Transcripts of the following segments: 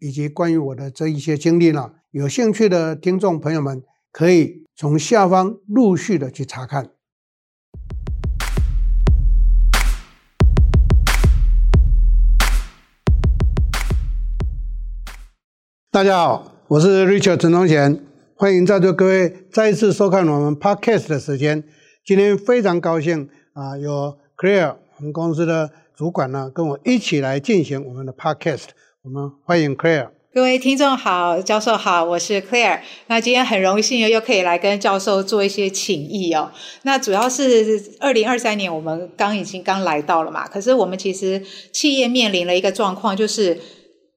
以及关于我的这一些经历呢，有兴趣的听众朋友们可以从下方陆续的去查看。大家好，我是 Richard 陈宗贤，欢迎在座各位再一次收看我们 Podcast 的时间。今天非常高兴啊，有 Clear。我们公司的主管呢，跟我一起来进行我们的 podcast。我们欢迎 Claire。各位听众好，教授好，我是 Claire。那今天很荣幸又可以来跟教授做一些请益哦。那主要是二零二三年我们刚已经刚来到了嘛，可是我们其实企业面临了一个状况，就是。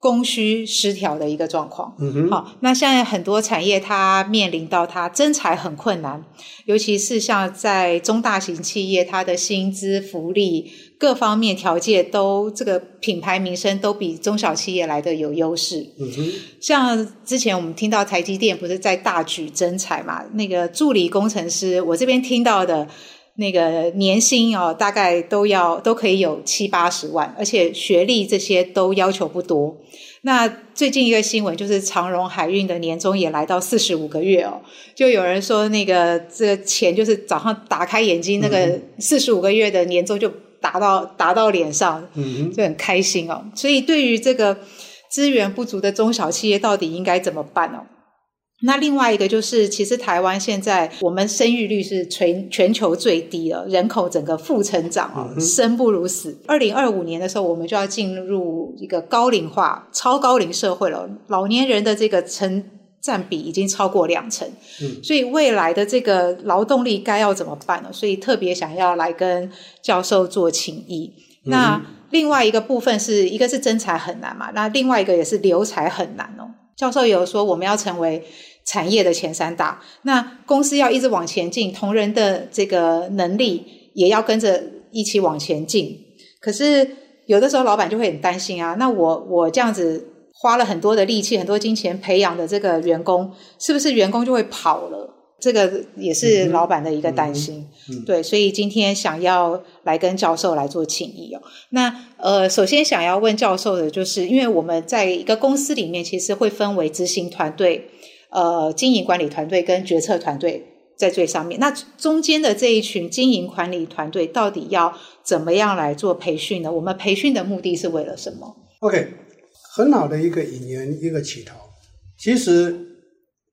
供需失调的一个状况，嗯哼，好，那现在很多产业它面临到它征才很困难，尤其是像在中大型企业，它的薪资、福利各方面条件都这个品牌名声都比中小企业来的有优势，嗯哼，像之前我们听到台积电不是在大举征才嘛，那个助理工程师，我这边听到的。那个年薪哦，大概都要都可以有七八十万，而且学历这些都要求不多。那最近一个新闻就是长荣海运的年终也来到四十五个月哦，就有人说那个这个钱就是早上打开眼睛，那个四十五个月的年终就打到打到脸上，就很开心哦。所以对于这个资源不足的中小企业，到底应该怎么办哦？那另外一个就是，其实台湾现在我们生育率是全全球最低了，人口整个负成长哦，生不如死。二零二五年的时候，我们就要进入一个高龄化、超高龄社会了，老年人的这个成占比已经超过两成。嗯，所以未来的这个劳动力该要怎么办呢？所以特别想要来跟教授做请益。那另外一个部分是一个是征才很难嘛，那另外一个也是留才很难哦。教授有说我们要成为。产业的前三大，那公司要一直往前进，同仁的这个能力也要跟着一起往前进。可是有的时候老板就会很担心啊，那我我这样子花了很多的力气、很多金钱培养的这个员工，是不是员工就会跑了？这个也是老板的一个担心。嗯嗯、对，所以今天想要来跟教授来做请益哦。那呃，首先想要问教授的就是，因为我们在一个公司里面，其实会分为执行团队。呃，经营管理团队跟决策团队在最上面，那中间的这一群经营管理团队到底要怎么样来做培训呢？我们培训的目的是为了什么？OK，很好的一个引言，一个起头。其实，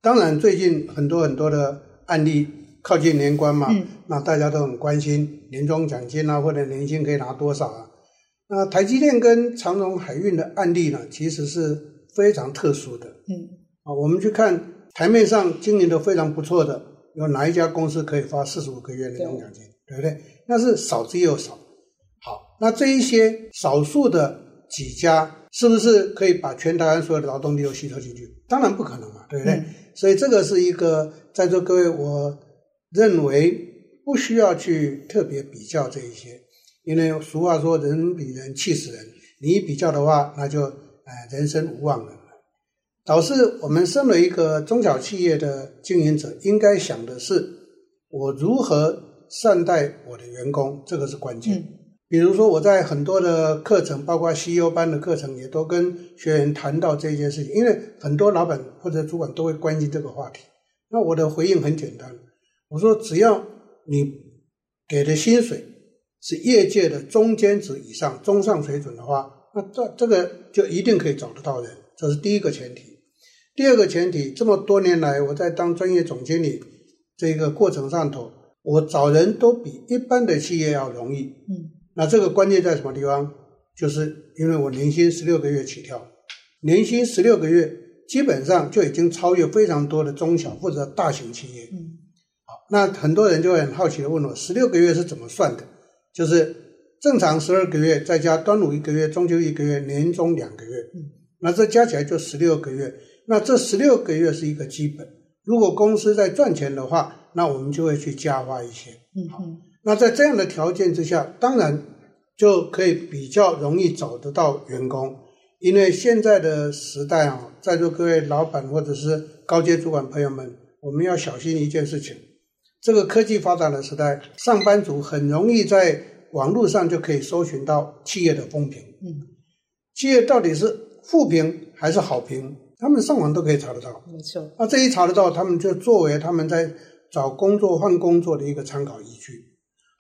当然最近很多很多的案例靠近年关嘛，嗯、那大家都很关心年终奖金啊，或者年薪可以拿多少啊。那台积电跟长荣海运的案例呢，其实是非常特殊的。嗯。啊，我们去看台面上经营的非常不错的，有哪一家公司可以发四十五个月的年终奖金，对，对不对？那是少之又少。好，那这一些少数的几家，是不是可以把全台湾所有的劳动力都吸收进去？当然不可能嘛，对不对？嗯、所以这个是一个，在座各位，我认为不需要去特别比较这一些，因为俗话说“人比人气死人”，你一比较的话，那就哎，人生无望了。导致我们身为一个中小企业的经营者，应该想的是，我如何善待我的员工，这个是关键。比如说，我在很多的课程，包括 CEO 班的课程，也都跟学员谈到这件事情。因为很多老板或者主管都会关心这个话题。那我的回应很简单，我说，只要你给的薪水是业界的中间值以上、中上水准的话，那这这个就一定可以找得到人，这是第一个前提。第二个前提，这么多年来我在当专业总经理这个过程上头，我找人都比一般的企业要容易。嗯，那这个关键在什么地方？就是因为我年薪十六个月起跳，年薪十六个月基本上就已经超越非常多的中小或者大型企业。嗯，好，那很多人就会很好奇的问我，十六个月是怎么算的？就是正常十二个月，再加端午一个月，中秋一个月，年终两个月。嗯。那这加起来就十六个月。那这十六个月是一个基本。如果公司在赚钱的话，那我们就会去加发一些。嗯哼。那在这样的条件之下，当然就可以比较容易找得到员工，因为现在的时代啊，在座各位老板或者是高阶主管朋友们，我们要小心一件事情：这个科技发展的时代，上班族很容易在网络上就可以搜寻到企业的风评。嗯。企业到底是负评还是好评？他们上网都可以查得到。没错。那这一查得到，他们就作为他们在找工作、换工作的一个参考依据。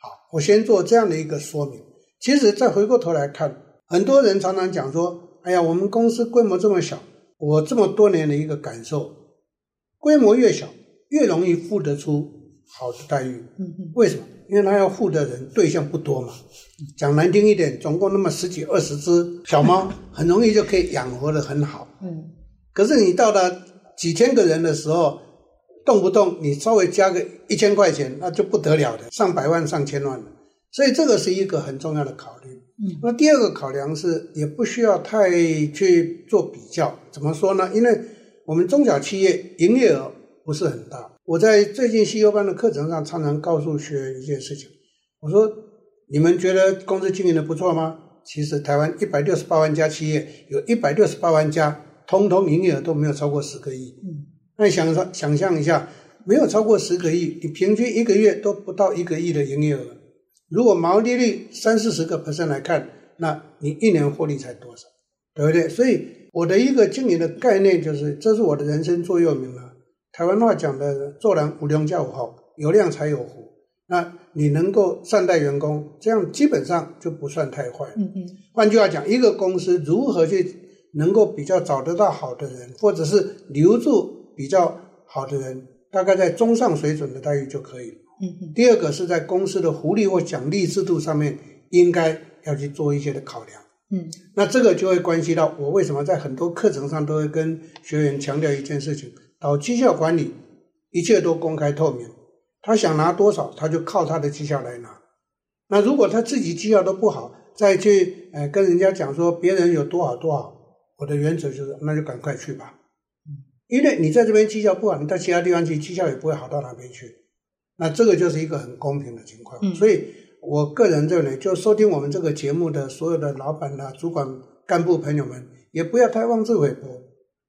好，我先做这样的一个说明。其实再回过头来看，很多人常常讲说：“哎呀，我们公司规模这么小。”我这么多年的一个感受，规模越小，越容易付得出好的待遇。嗯嗯。为什么？因为他要付的人对象不多嘛，讲难听一点，总共那么十几二十只小猫，很容易就可以养活得很好。嗯，可是你到了几千个人的时候，动不动你稍微加个一千块钱，那就不得了的，上百万上千万了。所以这个是一个很重要的考虑。嗯，那第二个考量是，也不需要太去做比较。怎么说呢？因为我们中小企业营业额不是很大。我在最近 CEO 班的课程上，常常告诉学员一件事情。我说：“你们觉得公司经营的不错吗？其实台湾一百六十八万家企业，有一百六十八万家，通通营业额都没有超过十个亿。嗯，那你想想想象一下，没有超过十个亿，你平均一个月都不到一个亿的营业额。如果毛利率三四十个 percent 来看，那你一年获利才多少？对不对？所以我的一个经营的概念就是，这是我的人生座右铭了。”台湾话讲的“做人无量才有福，有量才有福”。那你能够善待员工，这样基本上就不算太坏。嗯嗯。换句话讲，一个公司如何去能够比较找得到好的人，或者是留住比较好的人，大概在中上水准的待遇就可以了。嗯嗯。第二个是在公司的福利或奖励制度上面，应该要去做一些的考量。嗯。那这个就会关系到我为什么在很多课程上都会跟学员强调一件事情。搞绩效管理，一切都公开透明。他想拿多少，他就靠他的绩效来拿。那如果他自己绩效都不好，再去呃跟人家讲说别人有多好多好，我的原则就是，那就赶快去吧。因为你在这边绩效不好，你到其他地方去绩效也不会好到哪边去。那这个就是一个很公平的情况。嗯。所以我个人认为，就收听我们这个节目的所有的老板啊、主管、干部朋友们，也不要太妄自菲薄，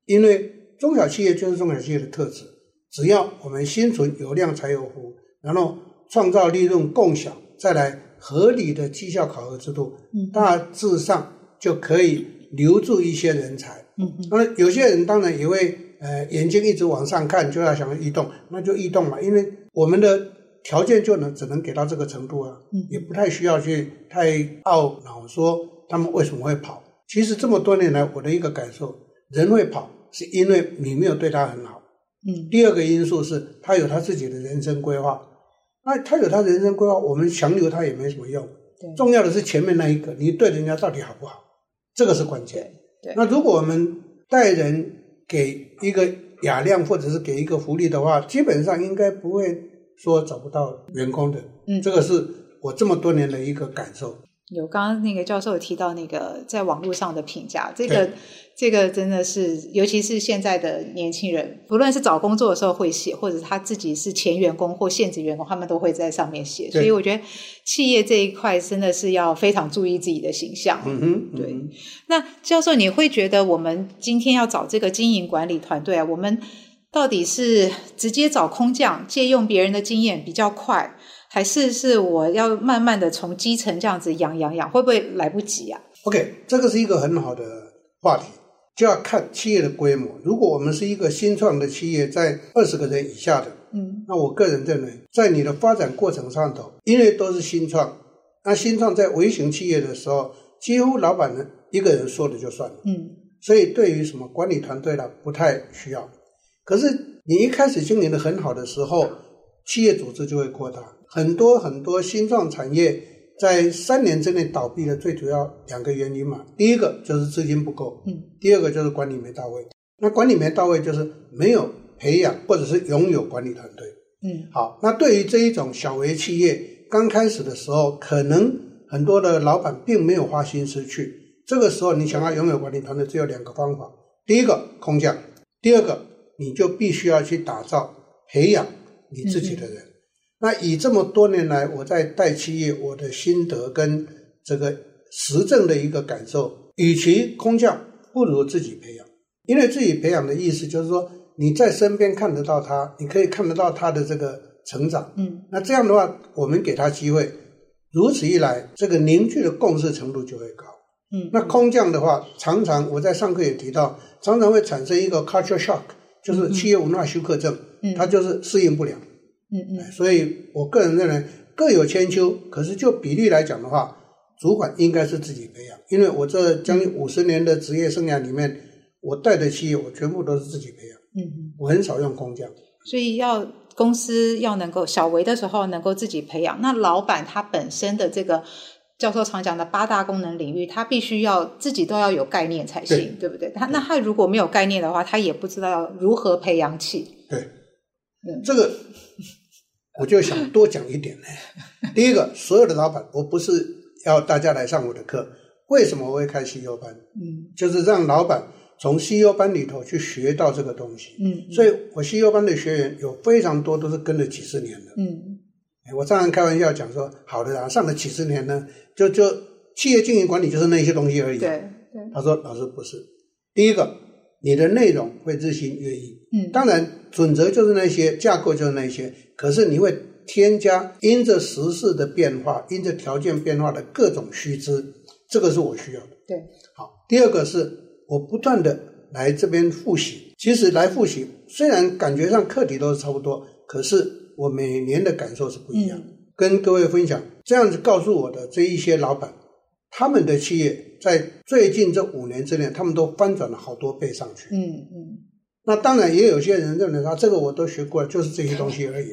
因为。中小企业就是中小企业的特质，只要我们心存有量才有福，然后创造利润共享，再来合理的绩效考核制度，大致上就可以留住一些人才。嗯，那有些人当然也会呃眼睛一直往上看，就要想要移动，那就移动嘛，因为我们的条件就能只能给到这个程度啊，嗯也不太需要去太懊恼说他们为什么会跑。其实这么多年来，我的一个感受，人会跑。是因为你没有对他很好，嗯。第二个因素是他有他自己的人生规划，那他有他人生规划，我们强留他也没什么用。对。重要的是前面那一个，你对人家到底好不好，这个是关键。对。那如果我们带人给一个雅量，或者是给一个福利的话，基本上应该不会说找不到员工的。嗯。这个是我这么多年的一个感受。有刚刚那个教授有提到那个在网络上的评价，这个这个真的是，尤其是现在的年轻人，不论是找工作的时候会写，或者他自己是前员工或现职员工，他们都会在上面写。所以我觉得企业这一块真的是要非常注意自己的形象。嗯哼，对。那教授，你会觉得我们今天要找这个经营管理团队啊，我们到底是直接找空降，借用别人的经验比较快？还是是我要慢慢的从基层这样子养养养，会不会来不及啊？OK，这个是一个很好的话题，就要看企业的规模。如果我们是一个新创的企业，在二十个人以下的，嗯，那我个人认为，在你的发展过程上头，因为都是新创，那新创在微型企业的时候，几乎老板呢一个人说了就算了，嗯，所以对于什么管理团队呢，不太需要。可是你一开始经营的很好的时候，企业组织就会扩大。很多很多新创产业在三年之内倒闭的最主要两个原因嘛，第一个就是资金不够，嗯，第二个就是管理没到位。那管理没到位就是没有培养或者是拥有管理团队，嗯，好，那对于这一种小微企业刚开始的时候，可能很多的老板并没有花心思去这个时候你想要拥有管理团队，只有两个方法：第一个空降，第二个你就必须要去打造、培养你自己的人。那以这么多年来我在带企业，我的心得跟这个实证的一个感受，与其空降，不如自己培养。因为自己培养的意思就是说，你在身边看得到他，你可以看得到他的这个成长。嗯，那这样的话，我们给他机会，如此一来，这个凝聚的共识程度就会高。嗯，那空降的话，常常我在上课也提到，常常会产生一个 culture shock，就是企业文化休克症。嗯，他就是适应不了。嗯嗯，所以我个人认为各有千秋，可是就比例来讲的话，主管应该是自己培养，因为我这将近五十年的职业生涯里面。我带的企业，我全部都是自己培养。嗯，我很少用工匠。所以要公司要能够小微的时候能够自己培养。那老板他本身的这个教授常讲的八大功能领域，他必须要自己都要有概念才行，对，对不对？他那他如果没有概念的话，他也不知道要如何培养起。对，嗯，这个我就想多讲一点呢。第一个，所有的老板，我不是要大家来上我的课。为什么我会开 CEO 班？嗯，就是让老板。从 CEO 班里头去学到这个东西，嗯，嗯，所以我 CEO 班的学员有非常多都是跟了几十年的，嗯，我常常开玩笑讲说，好的啊，上了几十年呢，就就企业经营管理就是那些东西而已，对对。他说老师不是，第一个你的内容会日新月异，嗯，当然准则就是那些，架构就是那些，可是你会添加因着时事的变化，因着条件变化的各种须知，这个是我需要的，对。好，第二个是。我不断的来这边复习，其实来复习虽然感觉上课题都是差不多，可是我每年的感受是不一样。嗯、跟各位分享，这样子告诉我的这一些老板，他们的企业在最近这五年之内，他们都翻转了好多倍上去。嗯嗯。那当然也有些人认为说，这个我都学过了，就是这些东西而已。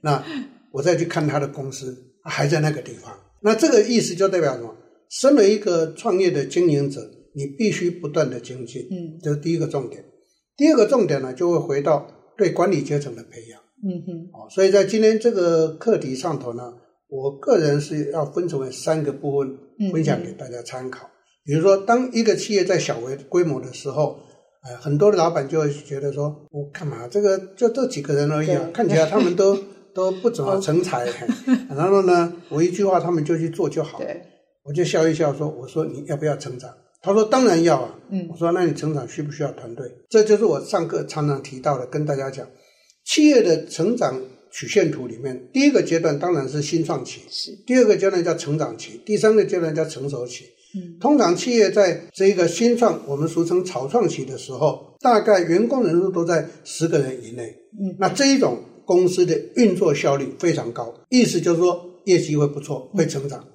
那我再去看他的公司，还在那个地方。那这个意思就代表什么？身为一个创业的经营者。你必须不断的精进，嗯，这是第一个重点。第二个重点呢，就会回到对管理阶层的培养，嗯哼，哦，所以在今天这个课题上头呢，我个人是要分成为三个部分分享给大家参考。嗯、比如说，当一个企业在小微规模的时候，呃，很多的老板就会觉得说，我干嘛？这个就这几个人而已啊，看起来他们都 都不怎么成才，然后呢，我一句话他们就去做就好，对，我就笑一笑说，我说你要不要成长？他说：“当然要啊。”嗯，我说：“那你成长需不需要团队？”这就是我上课常常提到的，跟大家讲，企业的成长曲线图里面，第一个阶段当然是新创期，是第二个阶段叫成长期，第三个阶段叫成熟期。嗯，通常企业在这一个新创，我们俗称草创期的时候，大概员工人数都在十个人以内。嗯，那这一种公司的运作效率非常高，意思就是说业绩会不错，会成长。嗯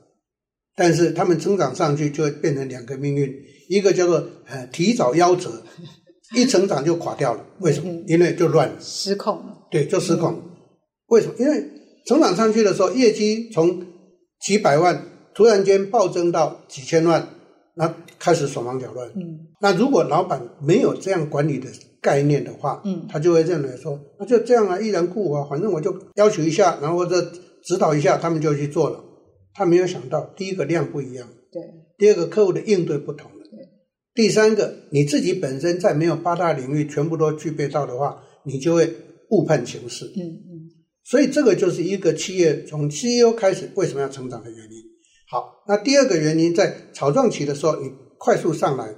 但是他们成长上去就会变成两个命运，一个叫做呃提早夭折，一成长就垮掉了。为什么？因为就乱了，失控了。对，就失控。为什么？因为成长上去的时候，业绩从几百万突然间暴增到几千万，那开始手忙脚乱。嗯。那如果老板没有这样管理的概念的话，嗯，他就会认为说，那就这样啊，依然雇我啊，反正我就要求一下，然后或者指导一下，他们就去做了。他没有想到，第一个量不一样，对；第二个客户的应对不同了，对；第三个你自己本身在没有八大领域全部都具备到的话，你就会误判形势。嗯嗯。所以这个就是一个企业从 CEO 开始为什么要成长的原因。好，那第二个原因在草创期的时候，你快速上来，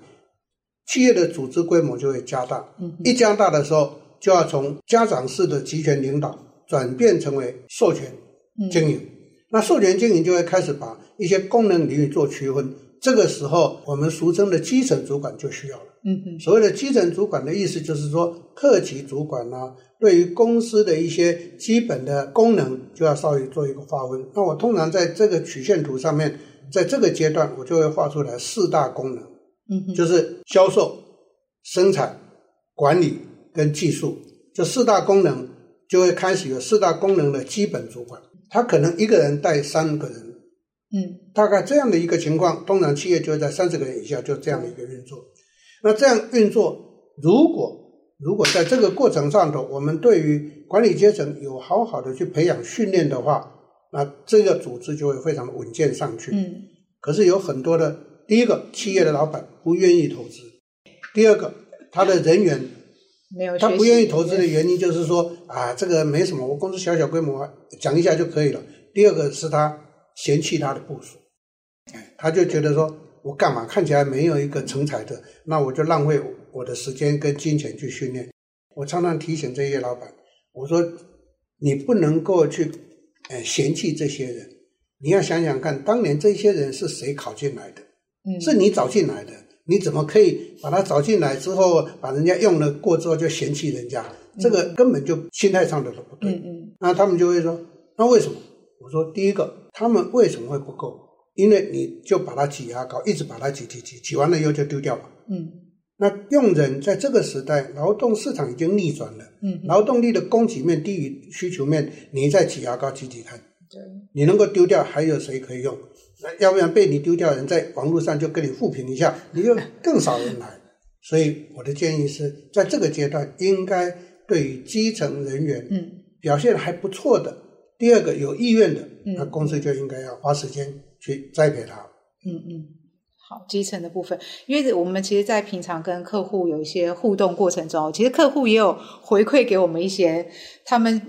企业的组织规模就会加大。嗯。一加大的时候，就要从家长式的集权领导转变成为授权经营。嗯那授权经营就会开始把一些功能领域做区分，这个时候我们俗称的基层主管就需要了。嗯嗯，所谓的基层主管的意思就是说，客级主管呢、啊，对于公司的一些基本的功能就要稍微做一个划分。那我通常在这个曲线图上面，在这个阶段我就会画出来四大功能，嗯，就是销售、生产、管理跟技术，这四大功能就会开始有四大功能的基本主管。他可能一个人带三个人，嗯，大概这样的一个情况，通常企业就会在三十个人以下，就这样的一个运作。那这样运作，如果如果在这个过程上头，我们对于管理阶层有好好的去培养训练的话，那这个组织就会非常的稳健上去。嗯，可是有很多的第一个，企业的老板不愿意投资；第二个，他的人员没有，他不愿意投资的原因就是说啊，这个没什么，我公司小小规模，讲一下就可以了。第二个是他嫌弃他的部署，他就觉得说，我干嘛看起来没有一个成才的，那我就浪费我的时间跟金钱去训练。我常常提醒这些老板，我说你不能够去，呃，嫌弃这些人。你要想想看，当年这些人是谁考进来的？嗯，是你找进来的，你怎么可以把他找进来之后，把人家用了过之后就嫌弃人家？这个根本就心态上的都不对。嗯嗯，那他们就会说，那为什么？我说第一个，他们为什么会不够？因为你就把它挤牙膏，一直把它挤挤挤，挤完了以后就丢掉了。嗯，那用人在这个时代，劳动市场已经逆转了。嗯，劳动力的供给面低于需求面，你再挤牙膏挤挤看。对，你能够丢掉，还有谁可以用？那要不然被你丢掉的人，在网络上就跟你互评一下，你就更少人来。所以我的建议是在这个阶段，应该对于基层人员，嗯，表现还不错的，第二个有意愿的，那公司就应该要花时间去栽培他。嗯嗯，好，基层的部分，因为我们其实，在平常跟客户有一些互动过程中，其实客户也有回馈给我们一些他们。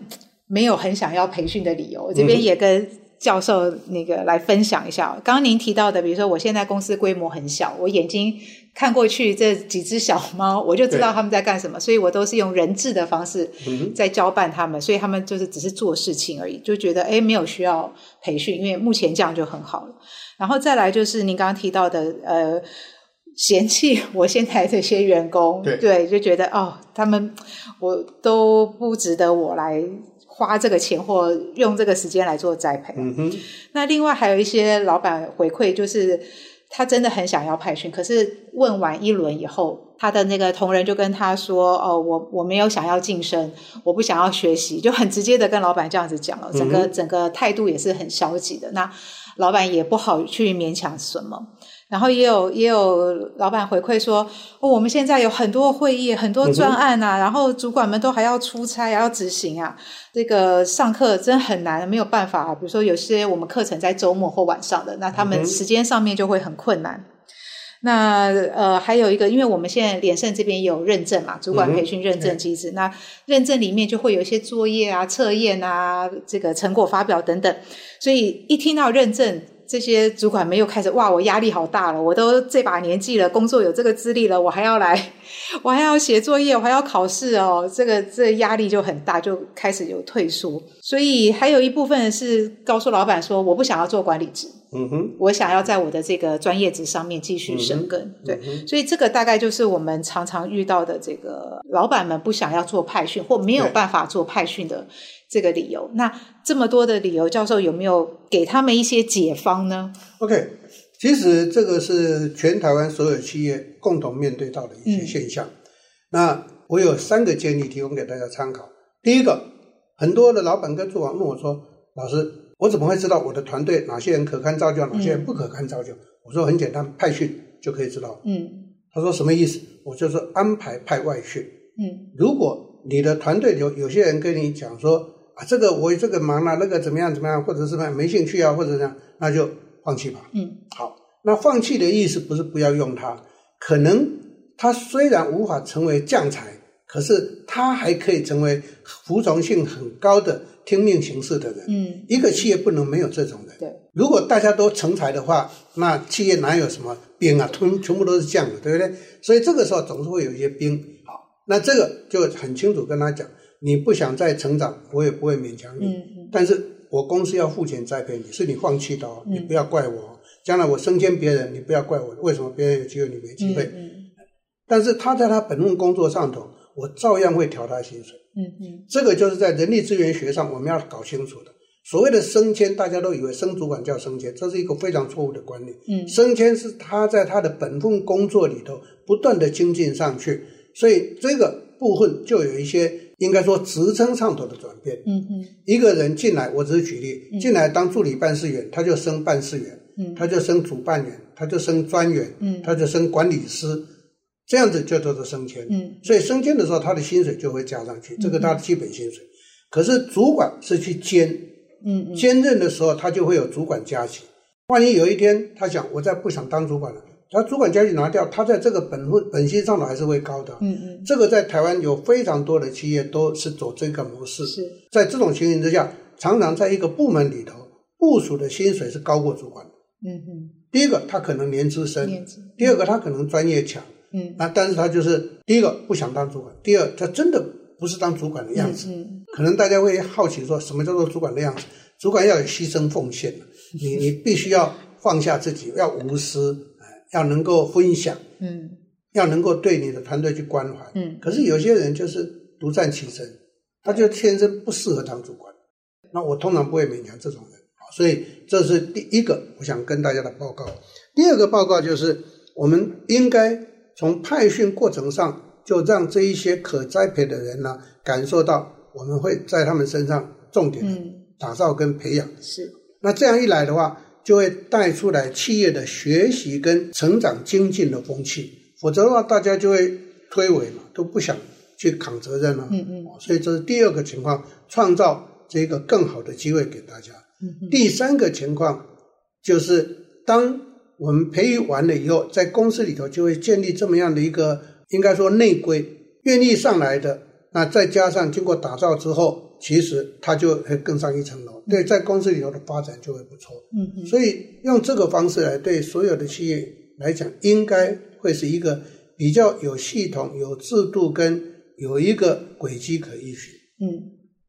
没有很想要培训的理由，我这边也跟教授那个来分享一下。嗯、刚刚您提到的，比如说我现在公司规模很小，我眼睛看过去这几只小猫，我就知道他们在干什么，所以我都是用人质的方式在交办他们，所以他们就是只是做事情而已，就觉得诶没有需要培训，因为目前这样就很好了。然后再来就是您刚刚提到的，呃，嫌弃我现在这些员工，对，对，就觉得哦，他们我都不值得我来。花这个钱或用这个时间来做栽培。嗯哼。那另外还有一些老板回馈，就是他真的很想要派训，可是问完一轮以后，他的那个同仁就跟他说：“哦，我我没有想要晋升，我不想要学习。”就很直接的跟老板这样子讲了，整个、嗯、整个态度也是很消极的。那老板也不好去勉强什么。然后也有也有老板回馈说，哦，我们现在有很多会议，很多专案啊，嗯、然后主管们都还要出差，还要执行啊，这个上课真很难，没有办法。啊比如说有些我们课程在周末或晚上的，那他们时间上面就会很困难。嗯、那呃，还有一个，因为我们现在联盛这边有认证嘛，主管培训认证机制，嗯、那认证里面就会有一些作业啊、测验啊、这个成果发表等等，所以一听到认证。这些主管们又开始哇，我压力好大了！我都这把年纪了，工作有这个资历了，我还要来，我还要写作业，我还要考试哦，这个这个压力就很大，就开始有退缩。所以还有一部分是告诉老板说，我不想要做管理职，嗯哼，我想要在我的这个专业值上面继续深耕。嗯、哼对，所以这个大概就是我们常常遇到的这个老板们不想要做派训或没有办法做派训的。这个理由，那这么多的理由，教授有没有给他们一些解方呢？OK，其实这个是全台湾所有企业共同面对到的一些现象。嗯、那我有三个建议提供给大家参考。第一个，很多的老板跟主管问我说：“老师，我怎么会知道我的团队哪些人可堪造就，哪些人不可堪造就？”嗯、我说很简单，派训就可以知道。嗯，他说什么意思？我就是安排派外训。嗯，如果你的团队有有些人跟你讲说。啊，这个我这个忙了，那个怎么样怎么样，或者是什么没兴趣啊，或者这样，那就放弃吧。嗯，好，那放弃的意思不是不要用它，可能它虽然无法成为将才，可是它还可以成为服从性很高的听命行事的人。嗯，一个企业不能没有这种人。对，如果大家都成才的话，那企业哪有什么兵啊？全全部都是将的，对不对？所以这个时候总是会有一些兵。好，那这个就很清楚跟他讲。你不想再成长，我也不会勉强你。嗯嗯、但是我公司要付钱栽培你，是你放弃的哦，嗯、你不要怪我。将来我升迁别人，你不要怪我，为什么别人有机会你没机会？嗯嗯、但是他在他本份工作上头，我照样会调他薪水。嗯嗯、这个就是在人力资源学上我们要搞清楚的。所谓的升迁，大家都以为升主管叫升迁，这是一个非常错误的观念。嗯、升迁是他在他的本份工作里头不断的精进上去，所以这个部分就有一些。应该说职称上头的转变。嗯嗯，一个人进来，我只是举例，进来当助理办事员，他就升办事员，嗯，他就升主办员，他就升专员，嗯，他就升管理师，这样子就叫做升迁。嗯，所以升迁的时候，他的薪水就会加上去，这个他的基本薪水。可是主管是去兼，嗯，兼任的时候他就会有主管加薪。万一有一天他想我再不想当主管了，他主管加薪拿掉，他在这个本分本薪上头还是会高的。嗯嗯，这个在台湾有非常多的企业都是走这个模式。是在这种情形之下，常常在一个部门里头，部署的薪水是高过主管的。嗯嗯，第一个他可能年资深，年资第二个他可能专业强。嗯，那但是他就是第一个不想当主管，第二他真的不是当主管的样子。嗯嗯，可能大家会好奇说，什么叫做主管的样子？主管要有牺牲奉献，你你必须要放下自己，要无私，要能够分享，嗯，要能够对你的团队去关怀，嗯。可是有些人就是独善其身，他就天生不适合当主管。那我通常不会勉强这种人，所以这是第一个我想跟大家的报告。第二个报告就是，我们应该从派训过程上，就让这一些可栽培的人呢，感受到我们会在他们身上重点。嗯打造跟培养是，那这样一来的话，就会带出来企业的学习跟成长精进的风气。否则的话，大家就会推诿嘛，都不想去扛责任了。嗯嗯。所以这是第二个情况，创造这个更好的机会给大家。嗯嗯。第三个情况就是，当我们培育完了以后，在公司里头就会建立这么样的一个，应该说内规，愿意上来的，那再加上经过打造之后。其实他就会更上一层楼，对，在公司里头的发展就会不错。嗯嗯，所以用这个方式来对所有的企业来讲，应该会是一个比较有系统、有制度跟有一个轨迹可依循。嗯，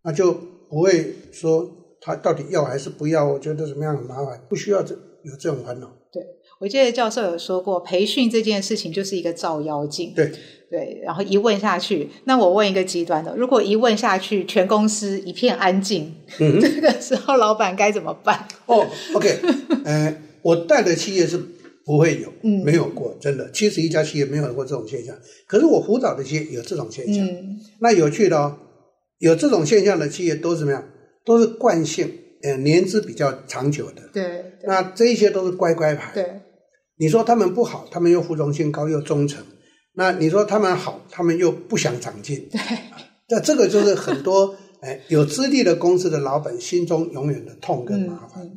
那就不会说他到底要还是不要，我觉得怎么样很麻烦，不需要这有这种烦恼。对，我记得教授有说过，培训这件事情就是一个照妖镜。对。对，然后一问下去，那我问一个极端的，如果一问下去，全公司一片安静，嗯、这个时候老板该怎么办？哦，OK，呃，我带的企业是不会有，嗯，没有过，真的，七十一家企业没有过这种现象。可是我辅导的企业有这种现象，嗯，那有趣的哦，有这种现象的企业都是怎么样？都是惯性，呃，年资比较长久的，对，对，那这一些都是乖乖牌，对，你说他们不好，他们又服从性高又忠诚。那你说他们好，他们又不想长进，对，那这个就是很多 哎有资历的公司的老板心中永远的痛跟麻烦。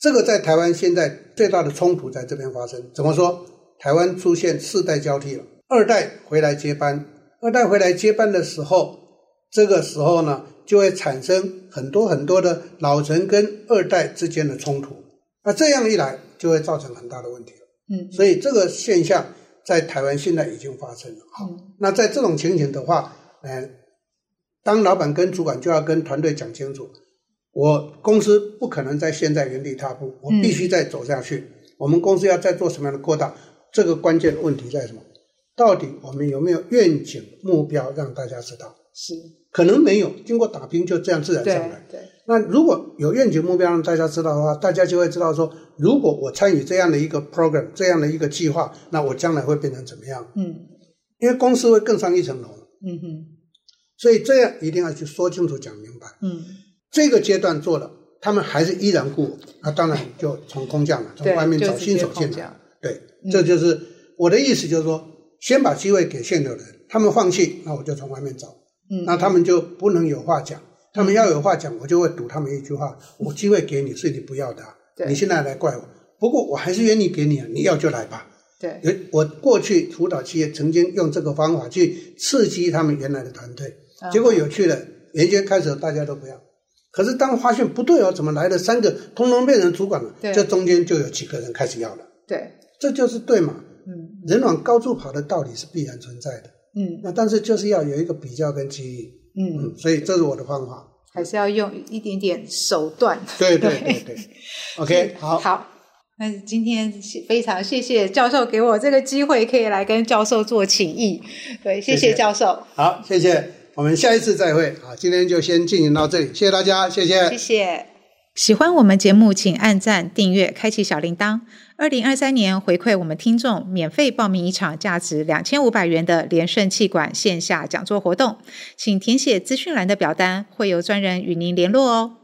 这个在台湾现在最大的冲突在这边发生。怎么说？台湾出现世代交替了，二代回来接班，二代回来接班的时候，这个时候呢就会产生很多很多的老臣跟二代之间的冲突。那这样一来就会造成很大的问题了。嗯，所以这个现象。在台湾现在已经发生了。好，那在这种情形的话，呃，当老板跟主管就要跟团队讲清楚，我公司不可能在现在原地踏步，我必须再走下去。嗯、我们公司要再做什么样的扩大？这个关键问题在什么？到底我们有没有愿景目标让大家知道？是，可能没有，经过打拼就这样自然上来。对。对那如果有愿景目标让大家知道的话，大家就会知道说，如果我参与这样的一个 program，这样的一个计划，那我将来会变成怎么样？嗯，因为公司会更上一层楼。嗯哼，所以这样一定要去说清楚、讲明白。嗯，这个阶段做了，他们还是依然雇我，那当然就从空降了，从外面找新手进来。对，这就是我的意思，就是说，先把机会给现有人，他们放弃，那我就从外面找。嗯，那他们就不能有话讲。他们要有话讲，我就会堵他们一句话：我机会给你，是你不要的，你现在来怪我。不过我还是愿意给你啊，你要就来吧。对，我过去辅导企业曾经用这个方法去刺激他们原来的团队，结果有趣了。原先开始大家都不要，可是当发现不对哦，怎么来了三个，通通变成主管了？这中间就有几个人开始要了。对，这就是对嘛。嗯，人往高处跑的道理是必然存在的。嗯，那但是就是要有一个比较跟机遇。嗯，所以这是我的方法，还是要用一点点手段。对对对对，OK，好，好。那今天非常谢谢教授给我这个机会，可以来跟教授做请益。对，谢谢教授。好，谢谢，我们下一次再会。好，今天就先进行到这里，谢谢大家，谢谢，谢谢。喜欢我们节目，请按赞、订阅、开启小铃铛。二零二三年回馈我们听众，免费报名一场价值两千五百元的联胜气管线下讲座活动，请填写资讯栏的表单，会有专人与您联络哦。